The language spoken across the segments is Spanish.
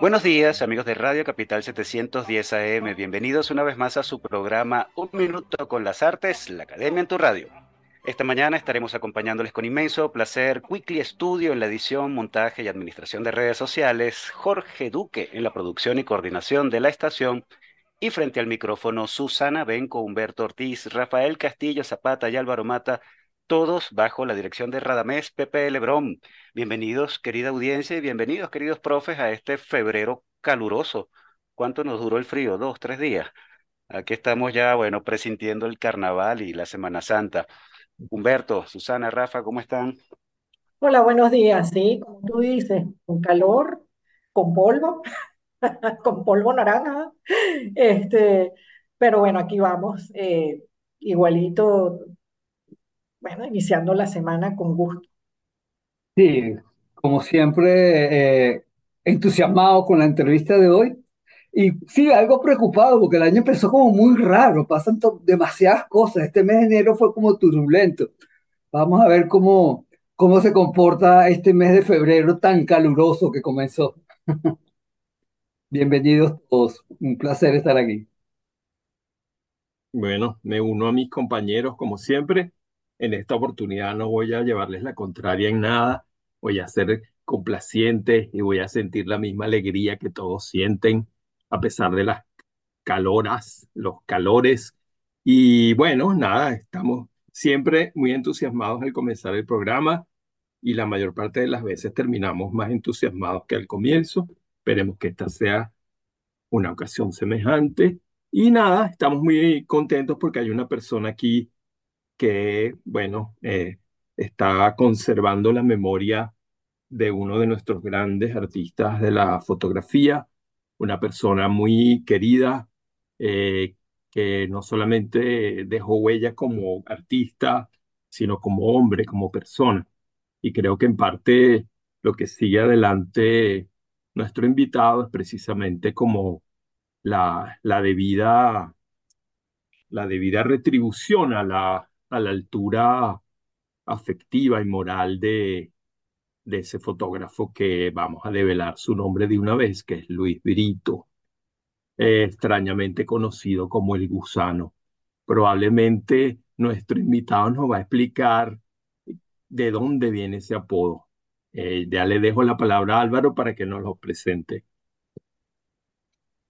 Buenos días, amigos de Radio Capital 710 AM. Bienvenidos una vez más a su programa Un Minuto con las Artes, la Academia en tu Radio. Esta mañana estaremos acompañándoles con inmenso placer Weekly Studio en la edición, montaje y administración de redes sociales, Jorge Duque en la producción y coordinación de la estación y frente al micrófono Susana Benco, Humberto Ortiz, Rafael Castillo Zapata y Álvaro Mata todos bajo la dirección de Radamés Pepe Lebrón. Bienvenidos, querida audiencia, y bienvenidos, queridos profes, a este febrero caluroso. ¿Cuánto nos duró el frío? ¿Dos, tres días? Aquí estamos ya, bueno, presintiendo el carnaval y la Semana Santa. Humberto, Susana, Rafa, ¿cómo están? Hola, buenos días. Sí, como tú dices, con calor, con polvo, con polvo naranja. Este, pero bueno, aquí vamos, eh, igualito bueno, iniciando la semana con gusto. Sí, como siempre, eh, entusiasmado con la entrevista de hoy. Y sí, algo preocupado porque el año empezó como muy raro, pasan demasiadas cosas. Este mes de enero fue como turbulento. Vamos a ver cómo, cómo se comporta este mes de febrero tan caluroso que comenzó. Bienvenidos todos, un placer estar aquí. Bueno, me uno a mis compañeros como siempre en esta oportunidad no voy a llevarles la contraria en nada, voy a ser complaciente y voy a sentir la misma alegría que todos sienten a pesar de las caloras, los calores. Y bueno, nada, estamos siempre muy entusiasmados al comenzar el programa y la mayor parte de las veces terminamos más entusiasmados que al comienzo. Esperemos que esta sea una ocasión semejante. Y nada, estamos muy contentos porque hay una persona aquí que, bueno, eh, está conservando la memoria de uno de nuestros grandes artistas de la fotografía, una persona muy querida, eh, que no solamente dejó huella como artista, sino como hombre, como persona. Y creo que en parte lo que sigue adelante nuestro invitado es precisamente como la, la debida la debida retribución a la, a la altura afectiva y moral de, ese fotógrafo que vamos a develar su nombre de una vez, que es Luis Brito, extrañamente conocido como el gusano. Probablemente nuestro invitado nos va a explicar de dónde viene ese apodo. Eh, ya le dejo la palabra a Álvaro para que nos lo presente.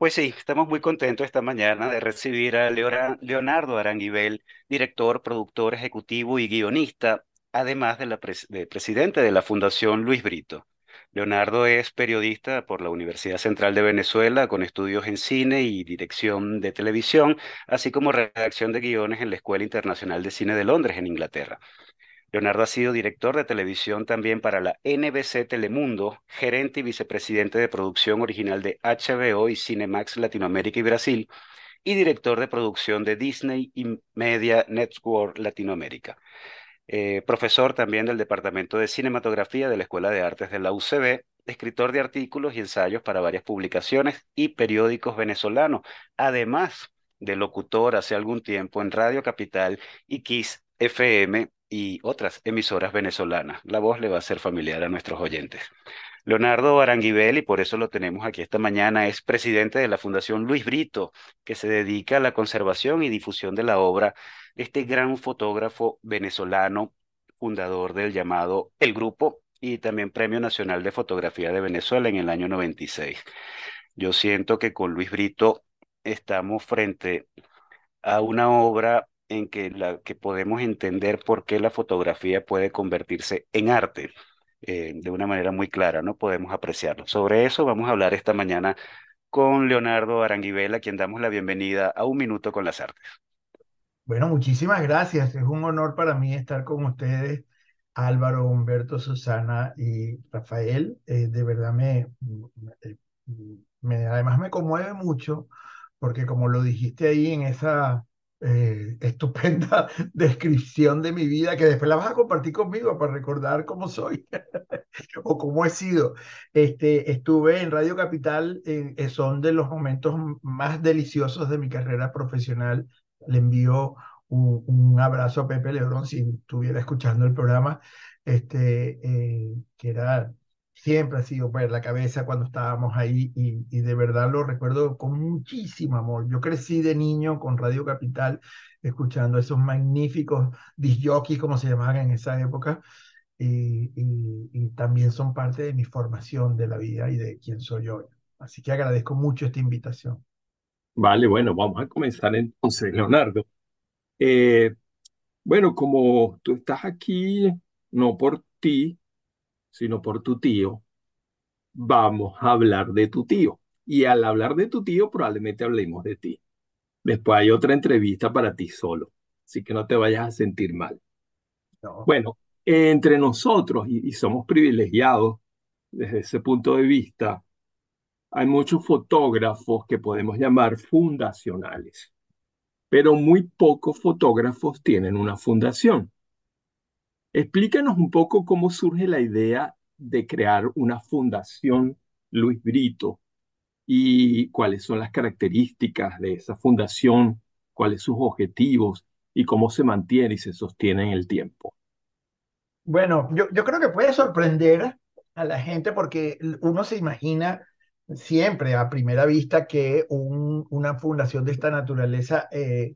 Pues sí, estamos muy contentos esta mañana de recibir a Leonardo Aranguibel, director, productor ejecutivo y guionista, además de, la presidente de la Fundación Luis Brito. Leonardo es periodista por la Universidad Central de Venezuela con estudios en cine y dirección de televisión, así como redacción de guiones en la Escuela Internacional de Cine de Londres, en Inglaterra. Leonardo ha sido director de televisión también para la NBC Telemundo, gerente y vicepresidente de producción original de HBO y Cinemax Latinoamérica y Brasil, y director de producción de Disney y Media Network Latinoamérica. Eh, profesor también del Departamento de Cinematografía de la Escuela de Artes de la UCB, escritor de artículos y ensayos para varias publicaciones y periódicos venezolanos, además de locutor hace algún tiempo en Radio Capital y Kiss FM y otras emisoras venezolanas. La voz le va a ser familiar a nuestros oyentes. Leonardo Aranguibel, y por eso lo tenemos aquí esta mañana, es presidente de la Fundación Luis Brito, que se dedica a la conservación y difusión de la obra de este gran fotógrafo venezolano, fundador del llamado El Grupo y también Premio Nacional de Fotografía de Venezuela en el año 96. Yo siento que con Luis Brito estamos frente a una obra en que, la, que podemos entender por qué la fotografía puede convertirse en arte eh, de una manera muy clara, ¿no? Podemos apreciarlo. Sobre eso vamos a hablar esta mañana con Leonardo Aranguibela, a quien damos la bienvenida a Un Minuto con las Artes. Bueno, muchísimas gracias. Es un honor para mí estar con ustedes, Álvaro, Humberto, Susana y Rafael. Eh, de verdad me, me, además me conmueve mucho porque como lo dijiste ahí en esa eh, estupenda descripción de mi vida, que después la vas a compartir conmigo para recordar cómo soy o cómo he sido. Este, estuve en Radio Capital, eh, son de los momentos más deliciosos de mi carrera profesional. Le envío un, un abrazo a Pepe Lebrón si estuviera escuchando el programa, este, eh, que era siempre ha sido pues, la cabeza cuando estábamos ahí y, de verdad lo recuerdo con muchísimo amor. Yo crecí de niño con Radio Capital escuchando esos magníficos disjockeys, como se llamaban en esa época, y, también son parte de mi formación de la vida y de quién soy hoy. Así que agradezco mucho esta invitación. Vale, bueno, vamos a comenzar entonces, Leonardo. Eh, bueno, como tú estás aquí, no por ti, sino por tu tío, vamos a hablar de tu tío. Y al hablar de tu tío, probablemente hablemos de ti. Después hay otra entrevista para ti solo, así que no te vayas a sentir mal. No. Bueno, entre nosotros, y, y somos privilegiados desde ese punto de vista, hay muchos fotógrafos que podemos llamar fundacionales, pero muy pocos fotógrafos tienen una fundación. Explícanos un poco cómo surge la idea de crear una fundación Luis Brito y cuáles son las características de esa fundación, cuáles sus objetivos y cómo se mantiene y se sostiene en el tiempo. Bueno, yo, creo que puede sorprender a la gente porque uno se imagina siempre a primera vista que un, una fundación de esta naturaleza eh,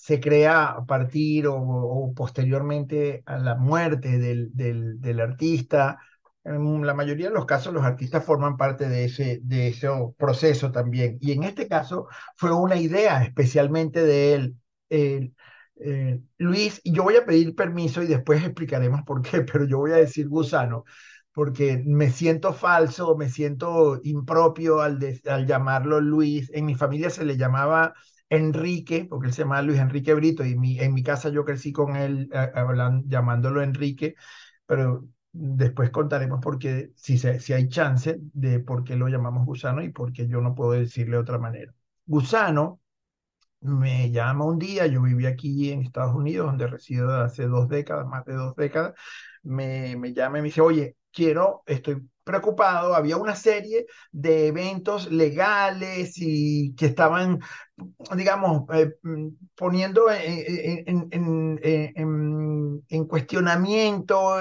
se crea a partir o, posteriormente a la muerte del, del, artista. En la mayoría de los casos los artistas forman parte de ese, de ese proceso también. Y en este caso fue una idea especialmente de él. Eh, eh, Luis, yo voy a pedir permiso y después explicaremos por qué, pero yo voy a decir gusano porque me siento falso, me siento impropio al, al llamarlo Luis. En mi familia se le llamaba Enrique, porque él se llama Luis Enrique Brito, y en mi casa yo crecí con él hablando, llamándolo Enrique, pero después contaremos porque si, se, si hay chance de por qué lo llamamos gusano y por qué yo no puedo decirle de otra manera. Gusano me llama un día, yo viví aquí en Estados Unidos, donde resido hace dos décadas, más de dos décadas, me, me llama y me dice, oye, quiero, estoy preocupado, había una serie de eventos legales y que estaban, digamos, eh, poniendo en, en, en, en cuestionamiento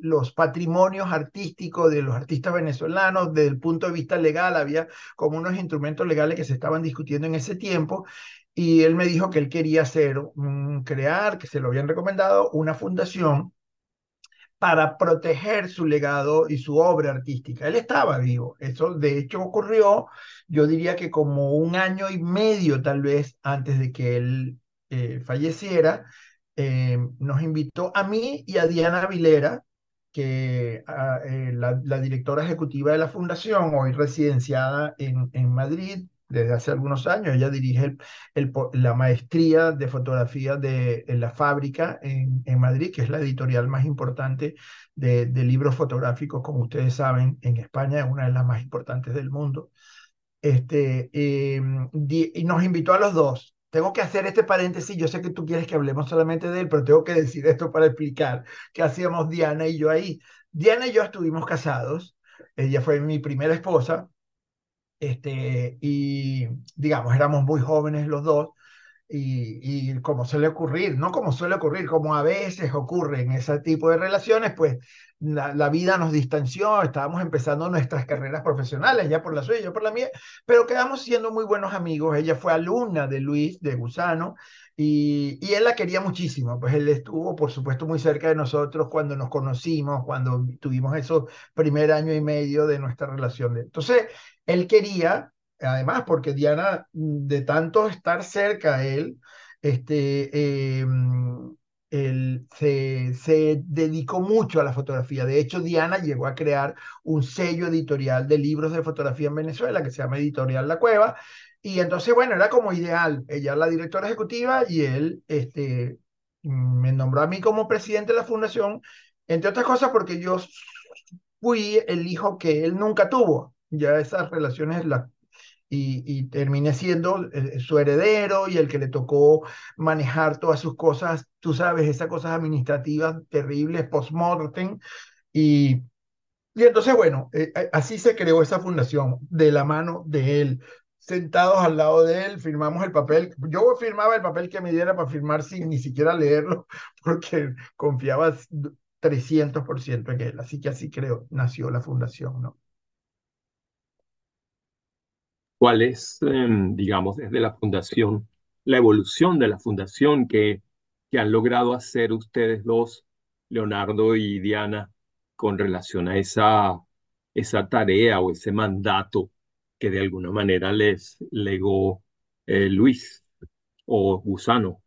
los patrimonios artísticos de los artistas venezolanos desde el punto de vista legal, había como unos instrumentos legales que se estaban discutiendo en ese tiempo. Y él me dijo que él quería hacer, crear, que se lo habían recomendado, una fundación para proteger su legado y su obra artística. Él estaba vivo. Eso de hecho ocurrió, yo diría que como un año y medio tal vez antes de que él eh, falleciera, eh, nos invitó a mí y a Diana Vilera, que a, eh, la, la, directora ejecutiva de la fundación, hoy residenciada en, en Madrid, desde hace algunos años. Ella dirige la maestría de fotografía de, la fábrica en, Madrid, que es la editorial más importante de, libros fotográficos, como ustedes saben, en España es una de las más importantes del mundo. Este, eh, y nos invitó a los dos. Tengo que hacer este paréntesis, yo sé que tú quieres que hablemos solamente de él, pero tengo que decir esto para explicar qué hacíamos Diana y yo ahí. Diana y yo estuvimos casados, ella fue mi primera esposa, este, y digamos, éramos muy jóvenes los dos, y, y, como suele ocurrir, no como suele ocurrir, como a veces ocurre en ese tipo de relaciones, pues la, la, vida nos distanció, estábamos empezando nuestras carreras profesionales, ya por la suya, yo por la mía, pero quedamos siendo muy buenos amigos. Ella fue alumna de Luis, de Gusano, y, y, él la quería muchísimo, pues él estuvo, por supuesto, muy cerca de nosotros cuando nos conocimos, cuando tuvimos esos primer año y medio de nuestra relación. Entonces, él quería, además, porque Diana, de tanto estar cerca a él, este, eh, él se, dedicó mucho a la fotografía. De hecho, Diana llegó a crear un sello editorial de libros de fotografía en Venezuela que se llama Editorial La Cueva. Y entonces, bueno, era como ideal. Ella la directora ejecutiva y él este, me nombró a mí como presidente de la fundación, entre otras cosas porque yo fui el hijo que él nunca tuvo. Ya esas relaciones las y, termine siendo eh, su heredero y el que le tocó manejar todas sus cosas, tú sabes, esas cosas administrativas terribles, post-mortem. Y, y entonces, bueno, eh, eh, así se creó esa fundación de la mano de él sentados al lado de él, firmamos el papel. Yo firmaba el papel que me diera para firmar sin ni siquiera leerlo, porque confiaba 300% en él. Así que así creo, nació la fundación, ¿no? ¿Cuál es, em, digamos, desde la fundación, la evolución de la fundación que, han logrado hacer ustedes dos, Leonardo y Diana, con relación a esa, esa tarea o ese mandato que de alguna manera les legó eh, Luis o Gusano?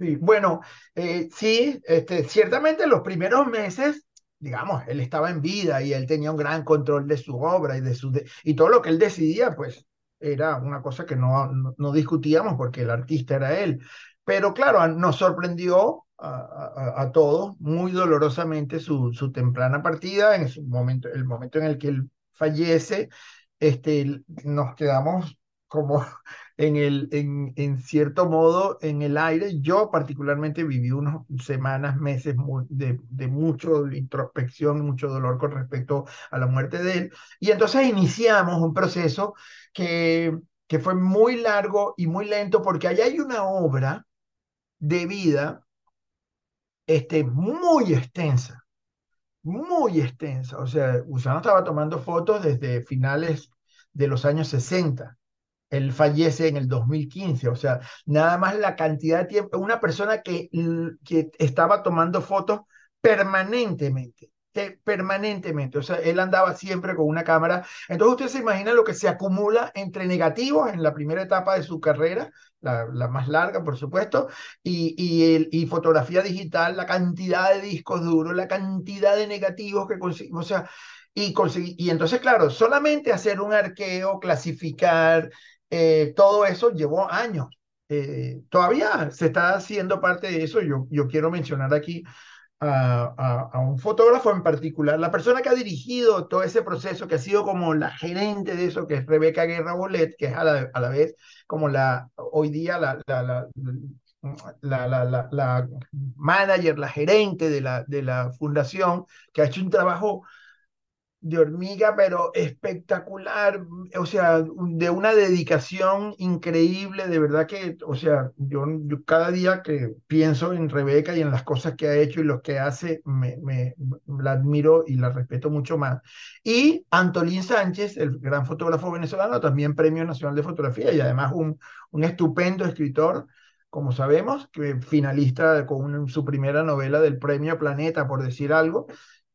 Sí, bueno, eh, sí, este, ciertamente los primeros meses digamos, él estaba en vida y él tenía un gran control de su obra y de su y todo lo que él decidía, pues era una cosa que no, no, discutíamos porque el artista era él. Pero claro, nos sorprendió a, a, todos muy dolorosamente su, su temprana partida, en su momento, el momento en el que él fallece, este, nos quedamos como en, el, en, en cierto modo en el aire. Yo particularmente viví unas semanas, meses de, de mucho introspección, mucho dolor con respecto a la muerte de él. Y entonces iniciamos un proceso que, que fue muy largo y muy lento porque allá hay una obra de vida este, muy extensa, muy extensa. O sea, Usano estaba tomando fotos desde finales de los años 60 él fallece en el 2015, o sea, nada más la cantidad de tiempo, una persona que, que estaba tomando fotos permanentemente, permanentemente, o sea, él andaba siempre con una cámara. Entonces usted se imagina lo que se acumula entre negativos en la primera etapa de su carrera, la, más larga, por supuesto, y, y, el, y fotografía digital, la cantidad de discos duros, la cantidad de negativos que conseguimos, o sea, y, y entonces, claro, solamente hacer un arqueo, clasificar, eh, todo eso llevó años. Eh, todavía se está haciendo parte de eso. Yo, yo quiero mencionar aquí a, a, un fotógrafo en particular, la persona que ha dirigido todo ese proceso, que ha sido como la gerente de eso, que es Rebeca Guerra Bolet, que es a la, a la vez como la, hoy día la, la, la, manager, la gerente de la, de la fundación, que ha hecho un trabajo de hormiga, pero espectacular, o sea, de una dedicación increíble, de verdad que, o sea, yo, cada día que pienso en Rebeca y en las cosas que ha hecho y lo que hace, me, me, la admiro y la respeto mucho más. Y Antolín Sánchez, el gran fotógrafo venezolano, también Premio Nacional de Fotografía y además un, un estupendo escritor como sabemos, que finalista con su primera novela del Premio Planeta, por decir algo,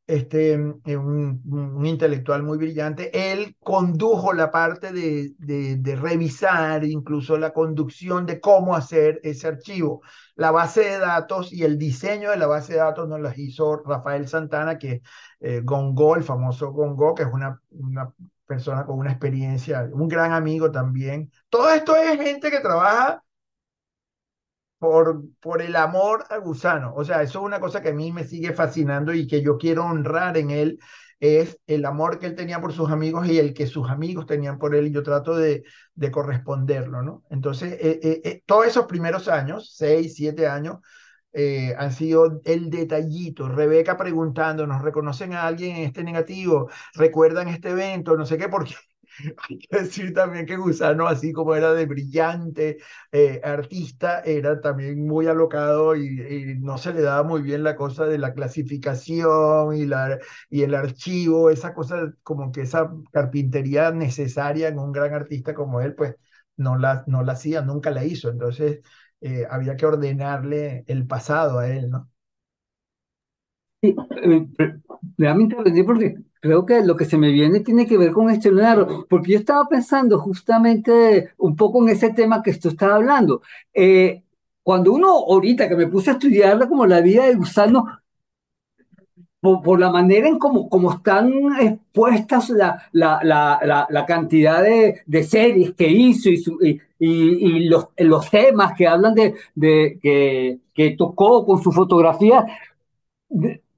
este, eh, un, intelectual muy brillante, él condujo la parte de, de, revisar incluso la conducción de cómo hacer ese archivo. La base de datos y el diseño de la base de datos nos las hizo Rafael Santana, que eh, Gongo, el famoso Gongo, que es una, una persona con una experiencia, un gran amigo también. Todo esto es gente que trabaja por, por el amor a Gusano. O sea, eso es una cosa que a mí me sigue fascinando y que yo quiero honrar en él, es el amor que él tenía por sus amigos y el que sus amigos tenían por él. Y yo trato de, de corresponderlo, ¿no? Entonces, eh, eh, eh, todos esos primeros años, seis, siete años, han sido el detallito. Rebeca preguntándonos, ¿reconocen a alguien en este negativo? ¿Recuerdan este evento? No sé qué, porque Hay que decir también que Gusano, así como era de brillante eh, artista, era también muy alocado y, no se le daba muy bien la cosa de la clasificación y, la, y el archivo, esa cosa como que esa carpintería necesaria en un gran artista como él, pues no la, no la hacía, nunca la hizo. Entonces eh, había que ordenarle el pasado a él, ¿no? Sí, eh, realmente porque creo que lo que se me viene tiene que ver con este Leonardo, porque yo estaba pensando justamente un poco en ese tema que tú estabas hablando. Eh, cuando uno, ahorita que me puse a estudiar como la vida de Gusano, por, la manera en cómo como están expuestas la, la, la, la cantidad de, de, series que hizo y, y, y, los, los temas que hablan de, de que, que tocó con su fotografía,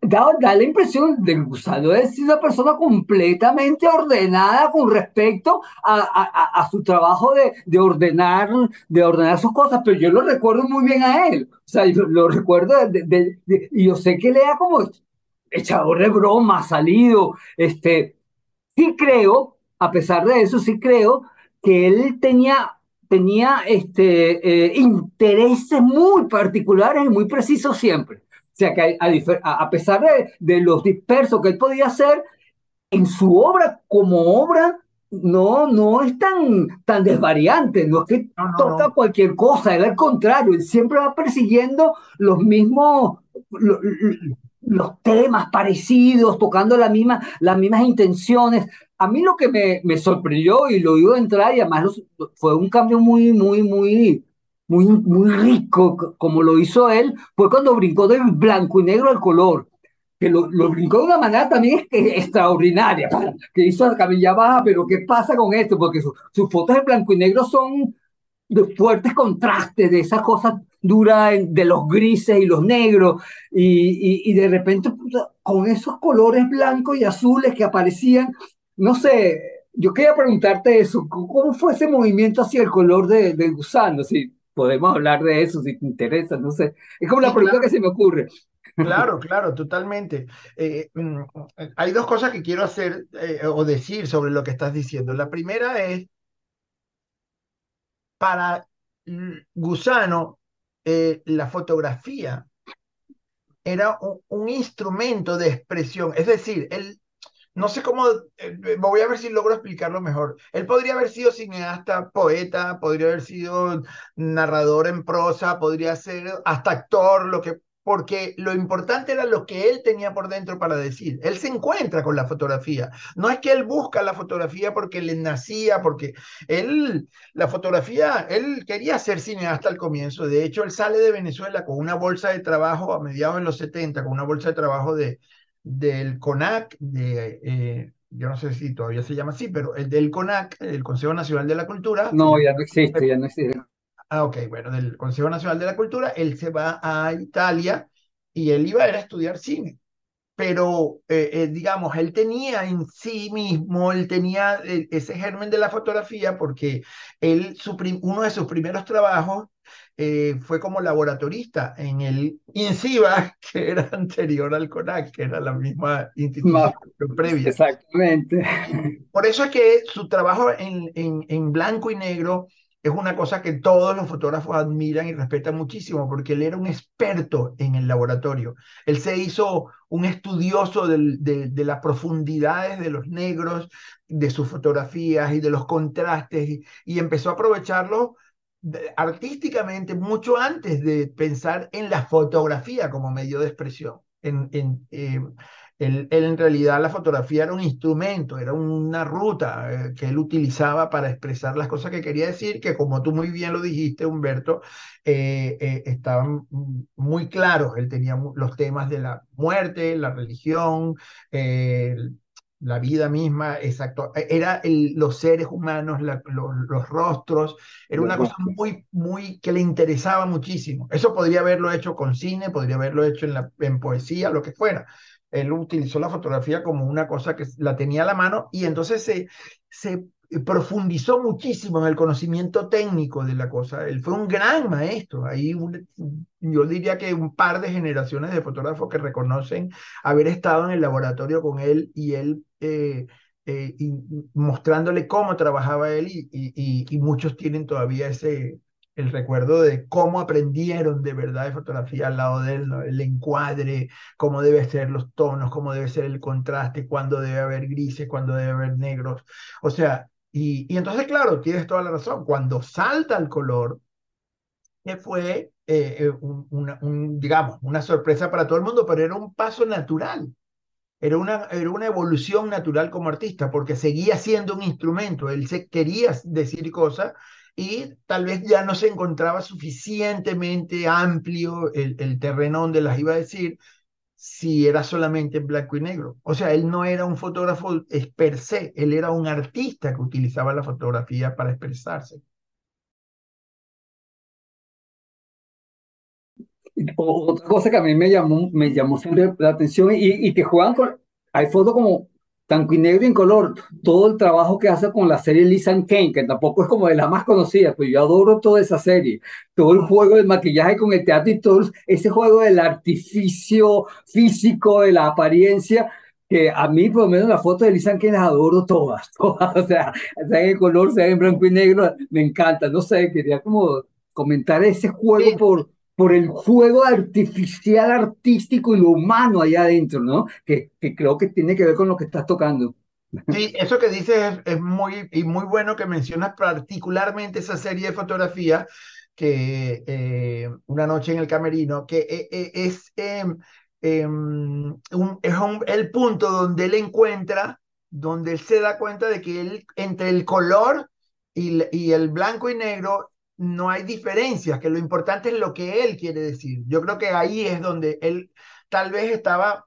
da, da la impresión de que Gusano es una persona completamente ordenada con respecto a, a, a su trabajo de, de, ordenar, de ordenar sus cosas, pero yo lo recuerdo muy bien a él. O sea, yo lo recuerdo de, de, y yo sé que le da como echador de broma, salido. Este, sí creo, a pesar de eso, sí creo que él tenía tenía este, eh, intereses muy particulares y muy precisos siempre. Sea que a, a pesar de, de, los dispersos que él podía hacer, en su obra como obra no, no es tan, tan desvariante, no es que no, no, toca no. cualquier cosa, él al contrario, él siempre va persiguiendo los mismos, los, los temas parecidos, tocando la misma, las mismas intenciones. A mí lo que me, me sorprendió y lo iba a entrar y además fue un cambio muy, muy, muy, muy, muy rico, como lo hizo él, fue cuando brincó del blanco y negro al color, que lo, lo brincó de una manera también extraordinaria, que hizo la camilla baja, pero ¿qué pasa con esto? Porque su, sus fotos en blanco y negro son de fuertes contrastes, de esas cosas duras de los grises y los negros, y, y, de repente con esos colores blancos y azules que aparecían, no sé, yo quería preguntarte eso, ¿cómo fue ese movimiento hacia el color de, del gusano? Si podemos hablar de eso, si te interesa, no sé. Es como la pregunta claro. que se me ocurre. Claro, claro, totalmente. Eh, hay dos cosas que quiero hacer eh, o decir sobre lo que estás diciendo. La primera es, para Gusano, eh, la fotografía era un, un, instrumento de expresión, es decir, él no sé cómo, eh, voy a ver si logro explicarlo mejor. Él podría haber sido cineasta, poeta, podría haber sido narrador en prosa, podría ser hasta actor, lo que, porque lo importante era lo que él tenía por dentro para decir. Él se encuentra con la fotografía. No es que él busca la fotografía porque le nacía, porque él, la fotografía, él quería ser cineasta al comienzo. De hecho, él sale de Venezuela con una bolsa de trabajo a mediados de los 70, con una bolsa de trabajo de del CONAC, de, eh, yo no sé si todavía se llama así, pero el del CONAC, el Consejo Nacional de la Cultura. No, ya no existe, ya no existe. Ah, ok, bueno, del Consejo Nacional de la Cultura, él se va a Italia y él iba a ir a estudiar cine. Pero, eh, eh, digamos, él tenía en sí mismo, él tenía ese germen de la fotografía porque él, su uno de sus primeros trabajos eh, fue como laboratorista en el INCIBA, que era anterior al CONAC, que era la misma institución no, previa. Exactamente. Por eso es que su trabajo en, en, en blanco y negro es una cosa que todos los fotógrafos admiran y respetan muchísimo, porque él era un experto en el laboratorio. Él se hizo un estudioso de, de, de las profundidades de los negros, de sus fotografías y de los contrastes, y, y empezó a aprovecharlo artísticamente mucho antes de pensar en la fotografía como medio de expresión. En, en, eh, en realidad la fotografía era un instrumento, era una ruta eh, que él utilizaba para expresar las cosas que quería decir, que como tú muy bien lo dijiste, Humberto, eh, eh, estaban muy claros. Él tenía los temas de la muerte, la religión, la vida misma, exacto. Era el, los seres humanos, la, los, los, rostros, era una cosa muy, muy que le interesaba muchísimo. Eso podría haberlo hecho con cine, podría haberlo hecho en, la, en poesía, lo que fuera. Él utilizó la fotografía como una cosa que la tenía a la mano y entonces se, se profundizó muchísimo en el conocimiento técnico de la cosa. Él fue un gran maestro. Ahí un, yo diría que un par de generaciones de fotógrafos que reconocen haber estado en el laboratorio con él y él eh, eh, y mostrándole cómo trabajaba él y, y, y, muchos tienen todavía ese el recuerdo de cómo aprendieron de verdad de fotografía al lado de él, ¿no? el encuadre, cómo debe ser los tonos, cómo debe ser el contraste, cuándo debe haber grises, cuándo debe haber negros. O sea, y, entonces, claro, tienes toda la razón. Cuando salta el color, fue, eh, un, una, un, digamos, una sorpresa para todo el mundo, pero era un paso natural. Era una, era una evolución natural como artista, porque seguía siendo un instrumento. Él se quería decir cosas y tal vez ya no se encontraba suficientemente amplio el, el terreno donde las iba a decir, si era solamente en blanco y negro. O sea, él no era un fotógrafo per se, él era un artista que utilizaba la fotografía para expresarse. otra cosa que a mí me llamó, me llamó siempre la atención y, y que juegan con, hay fotos como blanco y negro y en color, todo el trabajo que hace con la serie Lisa Kane, que tampoco es como de la más conocida, pero yo adoro toda esa serie, todo el juego del maquillaje con el teatro y todo ese juego del artificio físico, de la apariencia, que a mí por lo menos las fotos de Lisa Kane las adoro todas, todas, o sea, sea en color, sea en blanco y negro, me encanta, no sé, quería como comentar ese juego por por el juego artificial, artístico y lo humano allá adentro, ¿no? Que, que creo que tiene que ver con lo que estás tocando. Sí, eso que dices es, muy, y muy bueno que mencionas particularmente esa serie de fotografía que eh, Una noche en el camerino, que eh, eh, es, em, un, es el punto donde él encuentra, donde él se da cuenta de que él, entre el color y, y el blanco y negro no hay diferencias, que lo importante es lo que él quiere decir. Yo creo que ahí es donde él tal vez estaba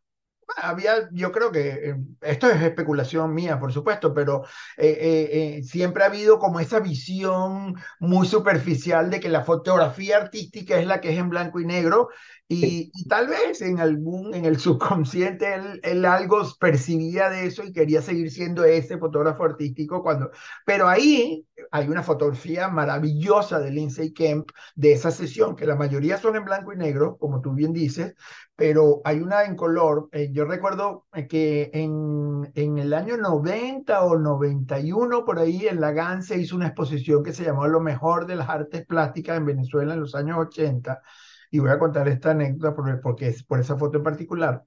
había, yo creo que eh, esto es especulación mía, por supuesto, pero eh, eh, siempre ha habido como esa visión muy superficial de que la fotografía artística es la que es en blanco y negro y, tal vez en algún, en el subconsciente él, él, algo percibía de eso y quería seguir siendo ese fotógrafo artístico cuando, pero ahí hay una fotografía maravillosa de Lindsay Kemp de esa sesión, que la mayoría son en blanco y negro, como tú bien dices, pero hay una en color. Eh, yo recuerdo que en, en el año 90 o 91, por ahí, en la GAN se hizo una exposición que se llamó Lo mejor de las artes plásticas en Venezuela en los años 80 y voy a contar esta anécdota porque es por esa foto en particular.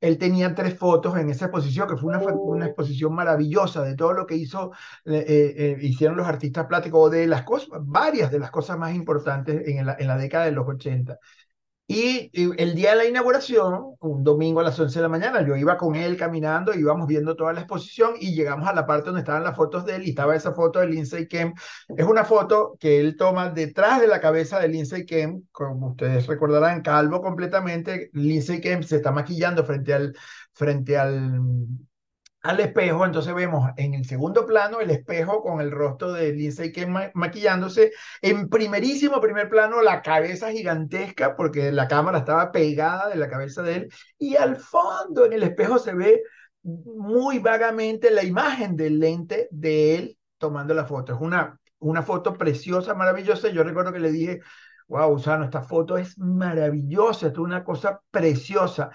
Él tenía tres fotos en esa exposición, que fue una, una exposición maravillosa de todo lo que hizo, eh, eh, hicieron los artistas plásticos, de las cosas, varias de las cosas más importantes en la, en la década de los 80. Y el día de la inauguración, un domingo a las 11 de la mañana, yo iba con él caminando, íbamos viendo toda la exposición y llegamos a la parte donde estaban las fotos de él y estaba esa foto de Lindsay Kemp. Es una foto que él toma detrás de la cabeza de Lindsay Kemp, como ustedes recordarán, calvo completamente. Lindsay Kemp se está maquillando frente al, frente al al espejo, entonces vemos en el segundo plano el espejo con el rostro de Lindsay Kemp maquillándose, en primerísimo primer plano la cabeza gigantesca porque la cámara estaba pegada de la cabeza de él y al fondo en el espejo se ve muy vagamente la imagen del lente de él tomando la foto. Es una, una foto preciosa, maravillosa. Yo recuerdo que le dije, wow, Usano, esta foto es maravillosa, es una cosa preciosa.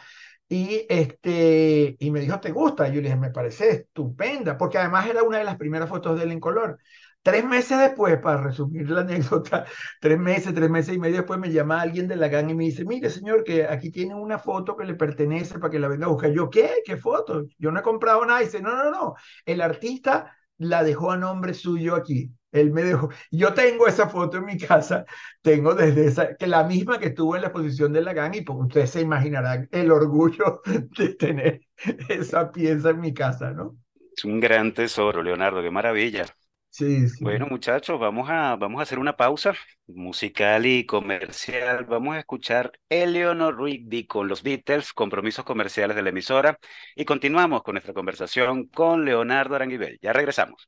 Y, este, y me dijo, ¿te gusta? Y yo le dije, me parece estupenda, porque además era una de las primeras fotos de él en color. Tres meses después, para resumir la anécdota, tres meses, tres meses y medio después me llama alguien de la gang y me dice, mire señor, que aquí tiene una foto que le pertenece para que la venga a buscar. Yo, ¿qué? ¿Qué foto? Yo no he comprado nada. Y dice, no, no, no, el artista la dejó a nombre suyo aquí. Él me dejó. Yo tengo esa foto en mi casa, tengo desde esa, que la misma que estuvo en la exposición de Lagan, y pues ustedes se imaginarán el orgullo de tener esa pieza en mi casa, ¿no? Es un gran tesoro, Leonardo, qué maravilla. Sí, sí. Bueno, muchachos, vamos a, vamos a hacer una pausa musical y comercial. Vamos a escuchar Eleanor Rigby con los Beatles, compromisos comerciales de la emisora, y continuamos con nuestra conversación con Leonardo Aranguibel. Ya regresamos.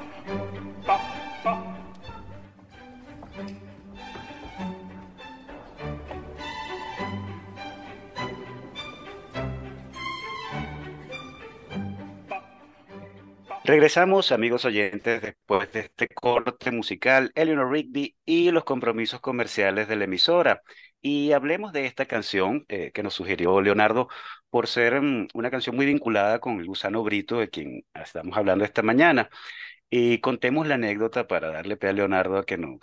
Regresamos, amigos oyentes, después de este corte musical, Eleanor Rigby y los compromisos comerciales de la emisora. Y hablemos de esta canción eh, que nos sugirió Leonardo por ser mm, una canción muy vinculada con el gusano brito de quien estamos hablando esta mañana. Y contemos la anécdota para darle pie a Leonardo a que nos,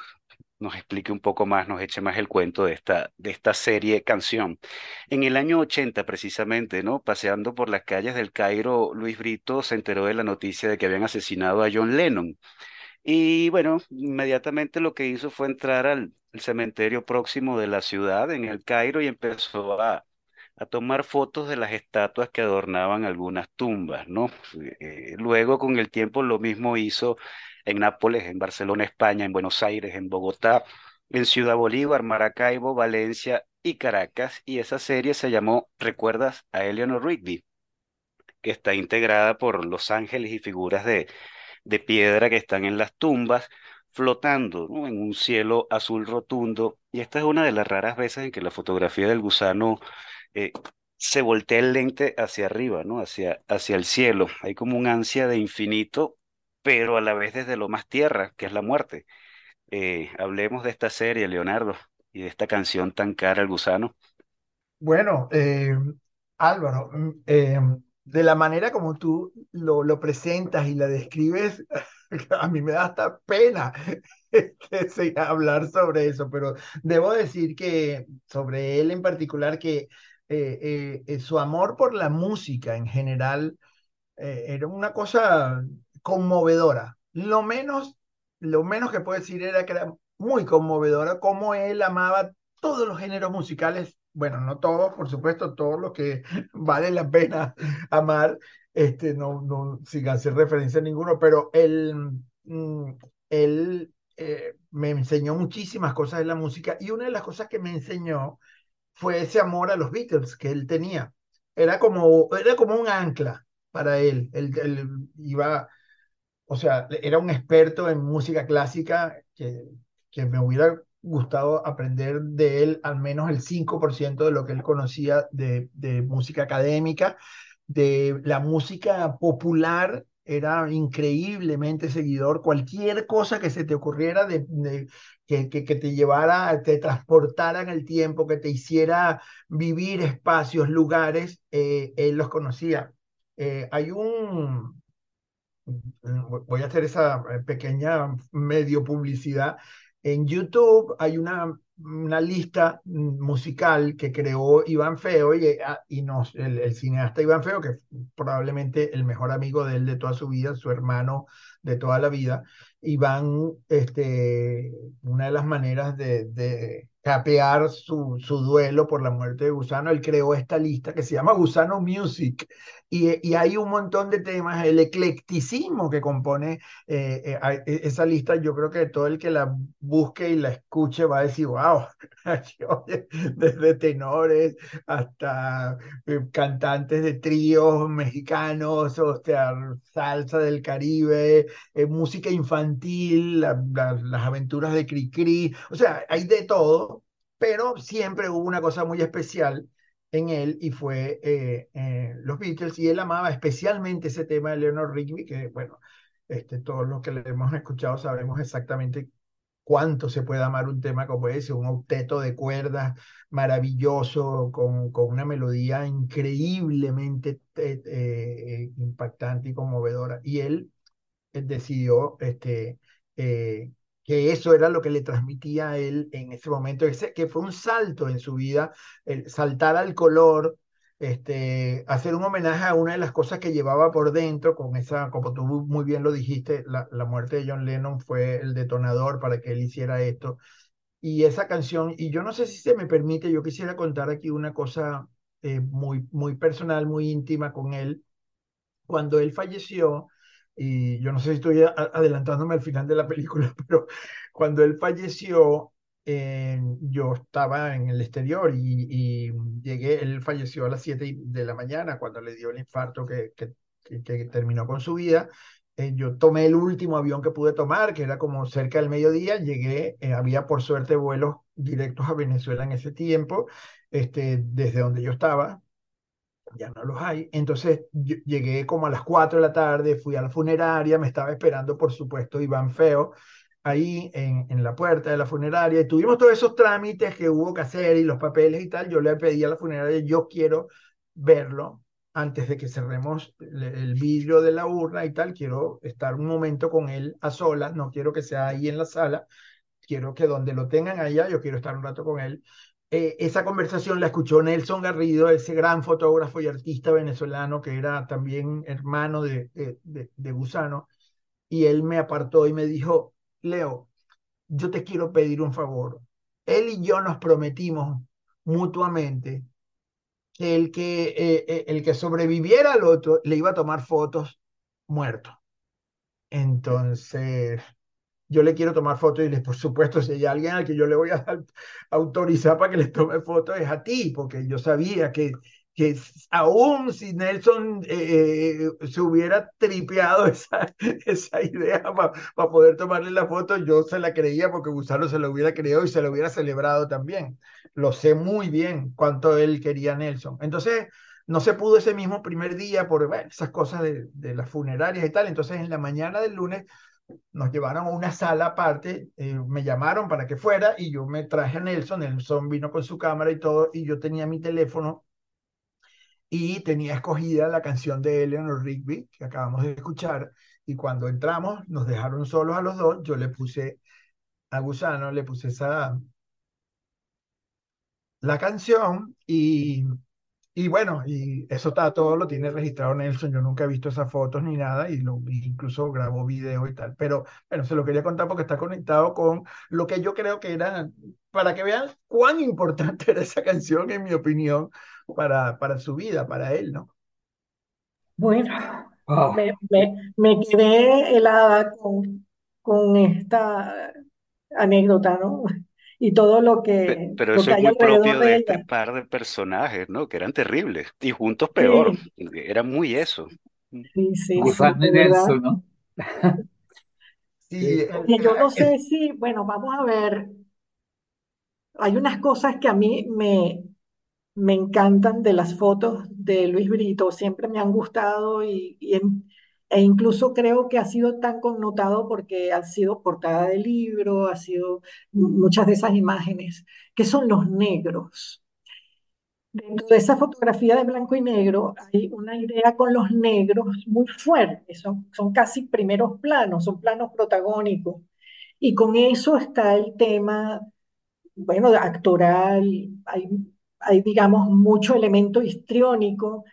nos explique un poco más, nos eche más el cuento de esta, de esta serie canción. En el año 80, precisamente, ¿no? Paseando por las calles del Cairo, Luis Brito se enteró de la noticia de que habían asesinado a John Lennon. Y bueno, inmediatamente lo que hizo fue entrar al, cementerio próximo de la ciudad, en el Cairo, y empezó a, a tomar fotos de las estatuas que adornaban algunas tumbas, ¿no? Eh, luego, con el tiempo, lo mismo hizo en Nápoles, en Barcelona, España, en Buenos Aires, en Bogotá, en Ciudad Bolívar, Maracaibo, Valencia y Caracas, y esa serie se llamó ¿Recuerdas a Eleanor Rigby? que está integrada por los ángeles y figuras de, de piedra que están en las tumbas, flotando en un cielo azul rotundo. Y esta es una de las raras veces en que la fotografía del gusano eh, se voltea el lente hacia arriba, ¿no? Hacia, hacia el cielo. Hay como un ansia de infinito, pero a la vez desde lo más tierra, que es la muerte. Eh, hablemos de esta serie, Leonardo, y de esta canción tan cara al gusano. Bueno, eh, Álvaro, mm, eh, de la manera como tú lo, presentas y la describes, a mí me da hasta pena este, hablar sobre eso, pero debo decir que sobre él en particular, que eh, su amor por la música en general era una cosa conmovedora. Lo menos, lo menos que puedo decir era que era muy conmovedora, como él amaba todos los géneros musicales, bueno, no todos, por supuesto, todos los que vale la pena amar, este, no, no, sin hacer referencia a ninguno, pero él, mm, él eh, me enseñó muchísimas cosas de la música y una de las cosas que me enseñó fue ese amor a los Beatles que él tenía. Era como, era como un ancla para él. Él, él iba, o sea, era un experto en música clásica que, que me hubiera gustado aprender de él al menos el 5% de lo que él conocía de, de música académica, de la música popular era increíblemente seguidor. Cualquier cosa que se te ocurriera de, que, que te llevara, te transportara en el tiempo, que te hiciera vivir espacios, lugares, eh, él los conocía. Eh, hay un, voy a hacer esa eh, pequeña medio publicidad. En YouTube hay una, una lista mm, musical que creó Iván Feo y, ah, y el cineasta Iván Feo, que es probablemente el mejor amigo de él de toda su vida, su hermano de toda la vida. Iván, este, una de las maneras de, de capear su, su duelo por la muerte de Gusano, él creó esta lista que se llama Gusano Music. Y, hay un montón de temas, el eclecticismo que compone eh, eh, e- esa lista, yo creo que todo el que la busque y la escuche va a decir, wow, desde tenores hasta eh, cantantes de tríos mexicanos, o sea, salsa del Caribe, música infantil, la- la- las aventuras de Cricri, o sea, hay de todo, pero siempre hubo una cosa muy especial en él y fue eh, eh, los Beatles y él amaba especialmente ese tema de Leonard Rigby, que bueno, este, todos los que le hemos escuchado sabemos exactamente cuánto se puede amar un tema como ese, un octeto de cuerdas maravilloso, con, con una melodía increíblemente eh, impactante y conmovedora. Y él decidió este, que eso era lo que le transmitía a él en ese momento, que fue un salto en su vida, saltar al color, este, hacer un homenaje a una de las cosas que llevaba por dentro, con esa, como tú muy bien lo dijiste, la, la muerte de John Lennon fue el detonador para que él hiciera esto. Y esa canción, y yo no sé si se me permite, yo quisiera contar aquí una cosa eh, muy, muy personal, muy íntima con él. Cuando él falleció, y yo no sé si estoy adelantándome al final de la película, pero cuando él falleció, eh, yo estaba en el exterior y, llegué, él falleció a las 7 de la mañana cuando le dio el infarto que, que, que, terminó con su vida. Eh, yo tomé el último avión que pude tomar, que era como cerca del mediodía, llegué, eh, había por suerte vuelos directos a Venezuela en ese tiempo, este, desde donde yo estaba, ya no los hay. Entonces llegué como a las 4 de la tarde, fui a la funeraria, me estaba esperando, por supuesto, Iván Feo, ahí en, en la puerta de la funeraria, y tuvimos todos esos trámites que hubo que hacer y los papeles y tal. Yo le pedí a la funeraria, yo quiero verlo antes de que cerremos el vidrio de la urna y tal, quiero estar un momento con él a solas, no quiero que sea ahí en la sala, quiero que donde lo tengan allá, yo quiero estar un rato con él. Eh, esa conversación la escuchó Nelson Garrido, ese gran fotógrafo y artista venezolano que era también hermano de, de, de, Gusano, y él me apartó y me dijo, Leo, yo te quiero pedir un favor. Él y yo nos prometimos mutuamente que el que, eh, eh, el que sobreviviera al otro le iba a tomar fotos muerto. Entonces, yo le quiero tomar fotos y les, por supuesto, si hay alguien al que yo le voy a autorizar para que le tome fotos es a ti, porque yo sabía que, que aún si Nelson eh, eh, se hubiera tripeado esa, esa idea para poder tomarle la foto, yo se la creía porque Gusano se la hubiera creído y se la hubiera celebrado también. Lo sé muy bien cuánto él quería a Nelson. Entonces, no se pudo ese mismo primer día por esas cosas de, de las funerarias y tal. Entonces, en la mañana del lunes nos llevaron a una sala aparte, eh, me llamaron para que fuera y yo me traje a Nelson, Nelson vino con su cámara y todo, y yo tenía mi teléfono y tenía escogida la canción de Eleanor Rigby que acabamos de escuchar, y cuando entramos nos dejaron solos a los dos, yo le puse a Gusano, le puse esa la canción y y bueno, y eso está todo, lo tiene registrado Nelson. Yo nunca he visto esas fotos ni nada, y lo, incluso grabó video y tal. Pero bueno, se lo quería contar porque está conectado con lo que yo creo que era, para que vean cuán importante era esa canción, en mi opinión, para, para su vida, para él, ¿no? Bueno, me, me, me, quedé helada con, con esta anécdota, ¿no? Y todo lo que, Pero lo eso que es muy alrededor propio de de este par de personajes, ¿no? Que eran terribles. Y juntos peor. Sí, Era muy eso. sí, sí, sí, y. Nelson, ¿no? Sí, Sí. el- Oye, yo el- no sé si, bueno, vamos a ver, hay unas cosas que a mí me, me encantan de las fotos de Luis Brito, siempre me han gustado y, y en- e incluso creo que ha sido tan connotado porque ha sido portada de libro, ha sido muchas de esas imágenes, que son los negros. Dentro de esa fotografía de blanco y negro hay una idea con los negros muy fuerte, son, son casi primeros planos, son planos protagónicos. Y con eso está el tema, bueno, actoral, hay, hay digamos, mucho elemento histriónico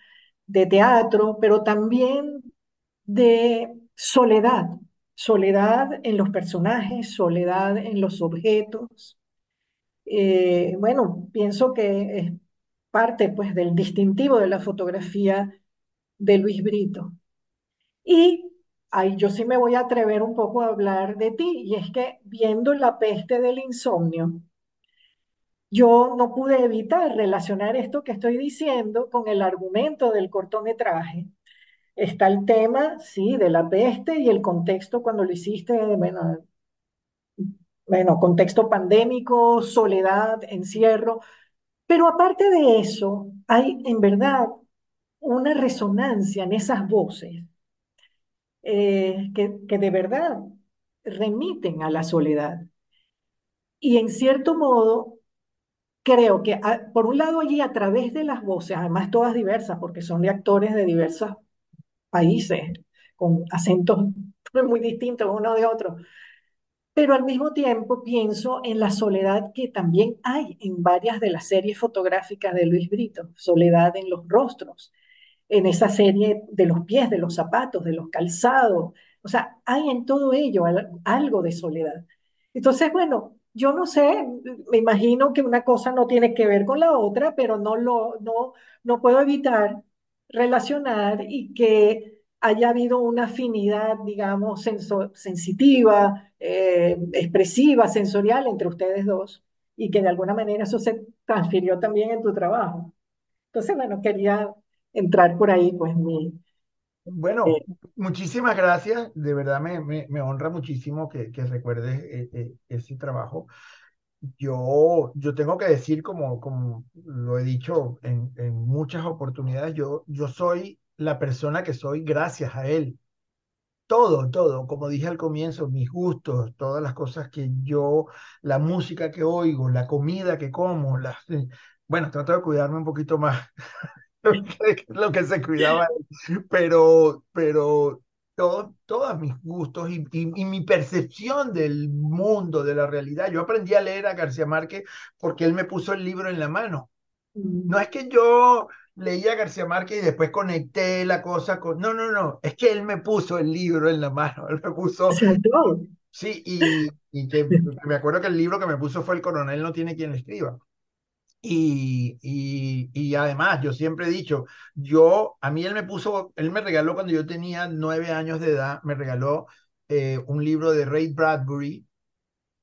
de teatro, pero también de soledad, soledad en los personajes, soledad en los objetos. Eh, bueno, pienso que es parte pues del distintivo de la fotografía de Luis Brito. Y ahí yo sí me voy a atrever un poco a hablar de ti, y es que viendo La peste del insomnio, yo no pude evitar relacionar esto que estoy diciendo con el argumento del cortometraje. Está el tema, sí, de la peste y el contexto cuando lo hiciste, bueno, bueno, contexto pandémico, soledad, encierro, pero aparte de eso, hay en verdad una resonancia en esas voces eh, que, que de verdad remiten a la soledad. Y en cierto modo, creo que por un lado allí a través de las voces, además todas diversas, porque son de actores de diversos países, con acentos muy distintos uno de otro, pero al mismo tiempo pienso en la soledad que también hay en varias de las series fotográficas de Luis Brito, soledad en los rostros, en esa serie de los pies, de los zapatos, de los calzados, o sea, hay en todo ello algo de soledad. Entonces, bueno, yo no sé, me imagino que una cosa no tiene que ver con la otra, pero no lo, no, no puedo evitar relacionar y que haya habido una afinidad, digamos, sensitiva, eh, expresiva, sensorial entre ustedes dos, y que de alguna manera eso se transfirió también en tu trabajo. Entonces, bueno, quería entrar por ahí, pues mi... Bueno, eh, muchísimas gracias, de verdad me, me, me honra muchísimo que, que recuerdes eh, ese trabajo. Yo, yo tengo que decir, como, como lo he dicho en, en muchas oportunidades, yo, yo soy la persona que soy gracias a él. Todo, todo, como dije al comienzo, mis gustos, todas las cosas que yo, la música que oigo, la comida que como, las, bueno, trato de cuidarme un poquito más lo que se cuidaba, pero, pero todo, todos mis gustos y, y, mi percepción del mundo, de la realidad. Yo aprendí a leer a García Márquez porque él me puso el libro en la mano. Mm. No es que yo leía García Márquez y después conecté la cosa con... No, no, no, es que él me puso el libro en la mano, él me puso... Sí, y, y que me acuerdo que el libro que me puso fue El coronel no tiene quien escriba. Y, y, y, además, yo siempre he dicho, yo, a mí él me puso, él me regaló cuando yo tenía nueve años de edad, me regaló eh, un libro de Ray Bradbury,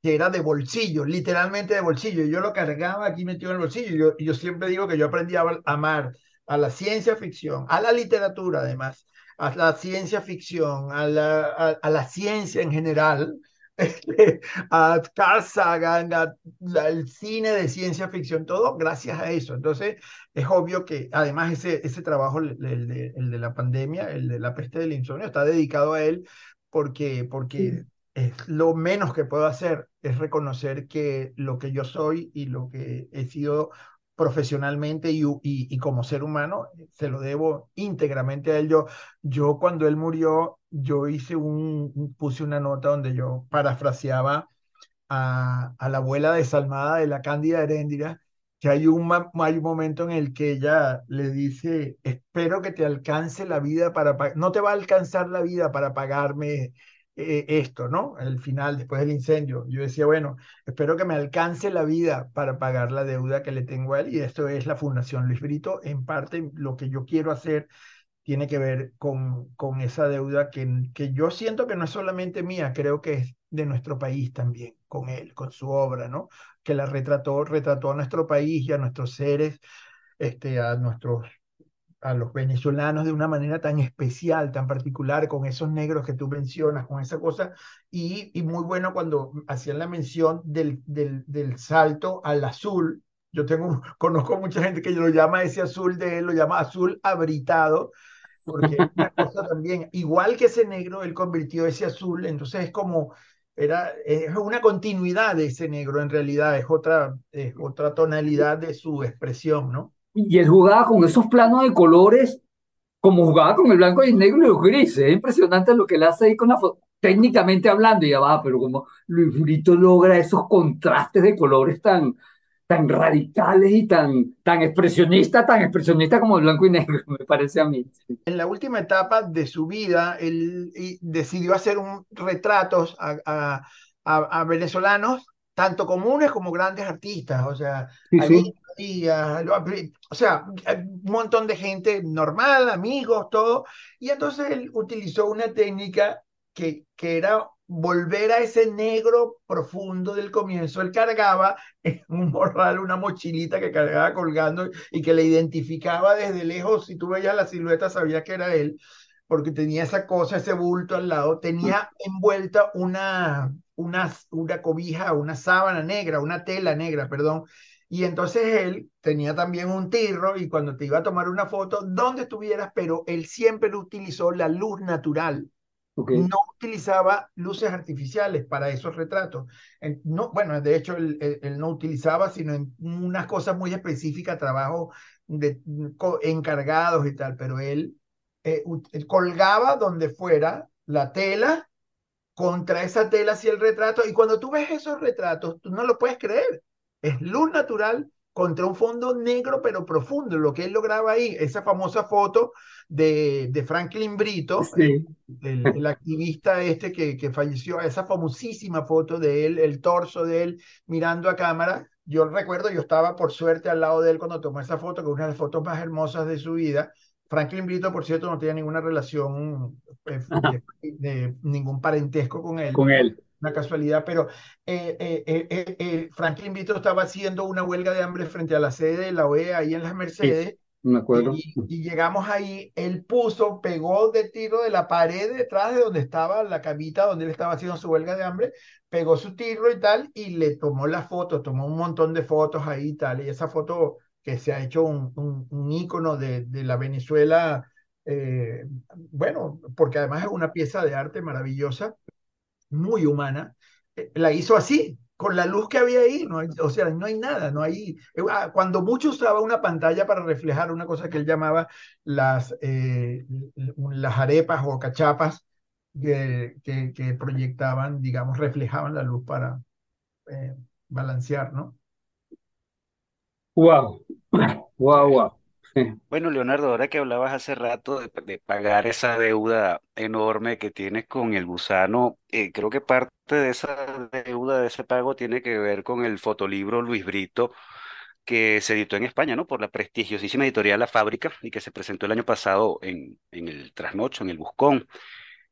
que era de bolsillo, literalmente de bolsillo. Yo lo cargaba aquí metido en el bolsillo. Yo, yo siempre digo que yo aprendí a amar a la ciencia ficción, a la literatura además, a la ciencia ficción, a la, a, la ciencia en general, este, a Carl Sagan, al cine de ciencia ficción, todo gracias a eso. Entonces, es obvio que además ese, ese trabajo, el, de, el de la pandemia, el de la peste del insomnio, está dedicado a él porque, porque es lo menos que puedo hacer es reconocer que lo que yo soy y lo que he sido profesionalmente y, y, como ser humano, se lo debo íntegramente a él. Yo, yo cuando él murió, yo hice un, puse una nota donde yo parafraseaba a, a la abuela desalmada de la Cándida Heréndira, que hay un, hay un momento en el que ella le dice, espero que te alcance la vida para, no te va a alcanzar la vida para pagarme eh, esto, ¿no? El final, después del incendio. Yo decía, bueno, espero que me alcance la vida para pagar la deuda que le tengo a él y esto es la Fundación Luis Brito. En parte, lo que yo quiero hacer tiene que ver con, con esa deuda que, que yo siento que no es solamente mía, creo que es de nuestro país también, con él, con su obra, ¿no? Que la retrató, retrató a nuestro país y a nuestros seres, este, a nuestros a los venezolanos de una manera tan especial, tan particular, con esos negros que tú mencionas, con esa cosa, y, muy bueno cuando hacían la mención del, del, del, salto al azul. Yo tengo, conozco mucha gente que lo llama ese azul de él, lo llama azul abritado, porque una cosa también, igual que ese negro, él convirtió ese azul, entonces es como, era, es una continuidad de ese negro, en realidad es otra, es otra tonalidad de su expresión, ¿no? Y él jugaba con esos planos de colores como jugaba con el blanco y el negro y los grises. Es impresionante lo que él hace ahí con la foto, técnicamente hablando, ya va, pero como Luis Brito logra esos contrastes de colores tan, tan radicales y tan, tan expresionistas, tan expresionistas como el blanco y negro, me parece a mí. En la última etapa de su vida, él decidió hacer un retratos a, a, a venezolanos tanto comunes como grandes artistas, o sea, sí, o sea, un montón de gente normal, amigos, todo, y entonces él utilizó una técnica que, que era volver a ese negro profundo del comienzo. Él cargaba en un morral una mochilita que cargaba colgando y que le identificaba desde lejos, si tú veías la silueta sabía que era él, porque tenía esa cosa, ese bulto al lado, tenía envuelta una, una, una cobija, una sábana negra, una tela negra, perdón. Y entonces él tenía también un tirro y cuando te iba a tomar una foto, donde estuvieras, pero él siempre utilizó la luz natural. No utilizaba luces artificiales para esos retratos. No, bueno, de hecho, él, él, no utilizaba, sino en unas cosas muy específicas, trabajo de encargados y tal, pero él, eh, él colgaba donde fuera la tela contra esa tela hacía el retrato. Y cuando tú ves esos retratos, tú no lo puedes creer. Es luz natural contra un fondo negro pero profundo, lo que él lograba ahí, esa famosa foto de, de Franklin Brito, Sí. el, el activista este que, que falleció, esa famosísima foto de él, el torso de él mirando a cámara. Yo recuerdo, yo estaba por suerte al lado de él cuando tomó esa foto, que es una de las fotos más hermosas de su vida. Franklin Brito, por cierto, no tenía ninguna relación, eh, de, de ningún parentesco con él Con él. Una casualidad, pero eh, eh, eh, Franklin Vito estaba haciendo una huelga de hambre frente a la sede de la OEA ahí en las Mercedes. Me acuerdo. Y, y llegamos ahí, él puso, pegó de tiro de la pared detrás de donde estaba la camita donde él estaba haciendo su huelga de hambre, pegó su tiro y tal, y le tomó la foto, tomó un montón de fotos ahí y tal, y esa foto que se ha hecho un, un, un ícono de, de la Venezuela, bueno, porque además es una pieza de arte maravillosa, muy humana, eh, la hizo así, con la luz que había ahí, no o sea, no hay nada, no hay, eh, ah, cuando mucho usaba una pantalla para reflejar una cosa que él llamaba las, eh, las arepas o cachapas que, que, proyectaban, digamos, reflejaban la luz para balancear, ¿no? Wow. Wow, wow. Bueno, Leonardo, ahora que hablabas hace rato de, de pagar esa deuda enorme que tienes con el gusano, eh, creo que parte de esa deuda, de ese pago, tiene que ver con el fotolibro Luis Brito, que se editó en España, ¿no? Por la prestigiosísima editorial La Fábrica y que se presentó el año pasado en, en el Trasnocho, en el Buscón.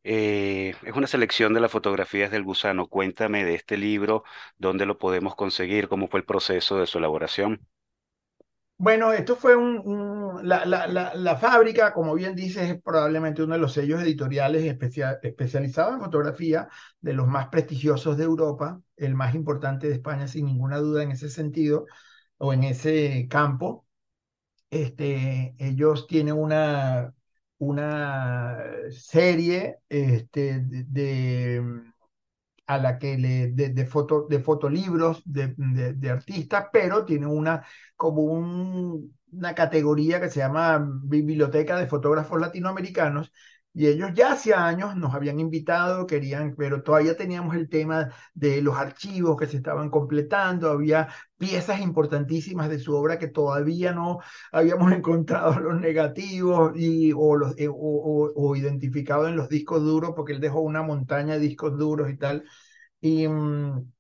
Eh, es una selección de las fotografías del gusano. Cuéntame de este libro, dónde lo podemos conseguir, cómo fue el proceso de su elaboración. Bueno, esto fue un, la, la, la, fábrica, como bien dices, es probablemente uno de los sellos editoriales especia- especializados en fotografía, de los más prestigiosos de Europa, el más importante de España, sin ninguna duda en ese sentido, o en ese campo. Este, ellos tienen una, una serie este, de, a la que le, de, foto, de fotolibros de, de, artistas, pero tiene una, como un, una categoría que se llama Biblioteca de Fotógrafos Latinoamericanos. Y ellos ya hace años nos habían invitado, querían, pero todavía teníamos el tema de los archivos que se estaban completando, había piezas importantísimas de su obra que todavía no habíamos encontrado los negativos y, o, los, eh, o, o, o identificado en los discos duros, porque él dejó una montaña de discos duros y tal. Y mm,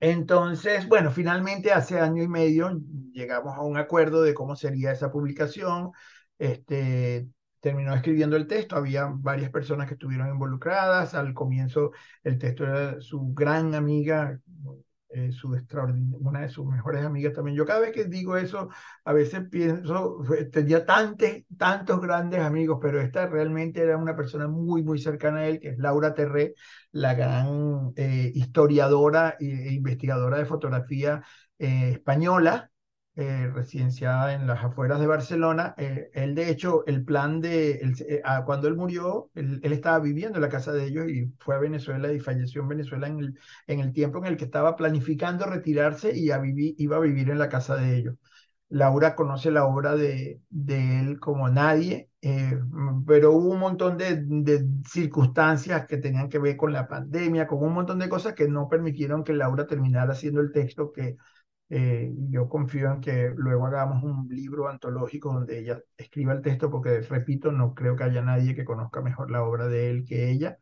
entonces, bueno, finalmente hace año y medio llegamos a un acuerdo de cómo sería esa publicación. Este, terminó escribiendo el texto, había varias personas que estuvieron involucradas. Al comienzo el texto era su gran amiga, eh, su una de sus mejores amigas también. Yo cada vez que digo eso, a veces pienso, tenía tantos, tantos grandes amigos, pero esta realmente era una persona muy, muy cercana a él, que es Laura Terré, la gran eh, historiadora e e investigadora de fotografía eh, española, eh, residenciada en las afueras de Barcelona. Eh, él, de hecho, el plan de, eh, ah, cuando él murió, él, estaba viviendo en la casa de ellos y fue a Venezuela y falleció en Venezuela en el, en el tiempo en el que estaba planificando retirarse y iba a vivir en la casa de ellos. Laura conoce la obra de, él como nadie, eh, pero hubo un montón de, de circunstancias que tenían que ver con la pandemia, con un montón de cosas que no permitieron que Laura terminara haciendo el texto que eh, yo confío en que luego hagamos un libro antológico donde ella escriba el texto, porque repito, no creo que haya nadie que conozca mejor la obra de él que ella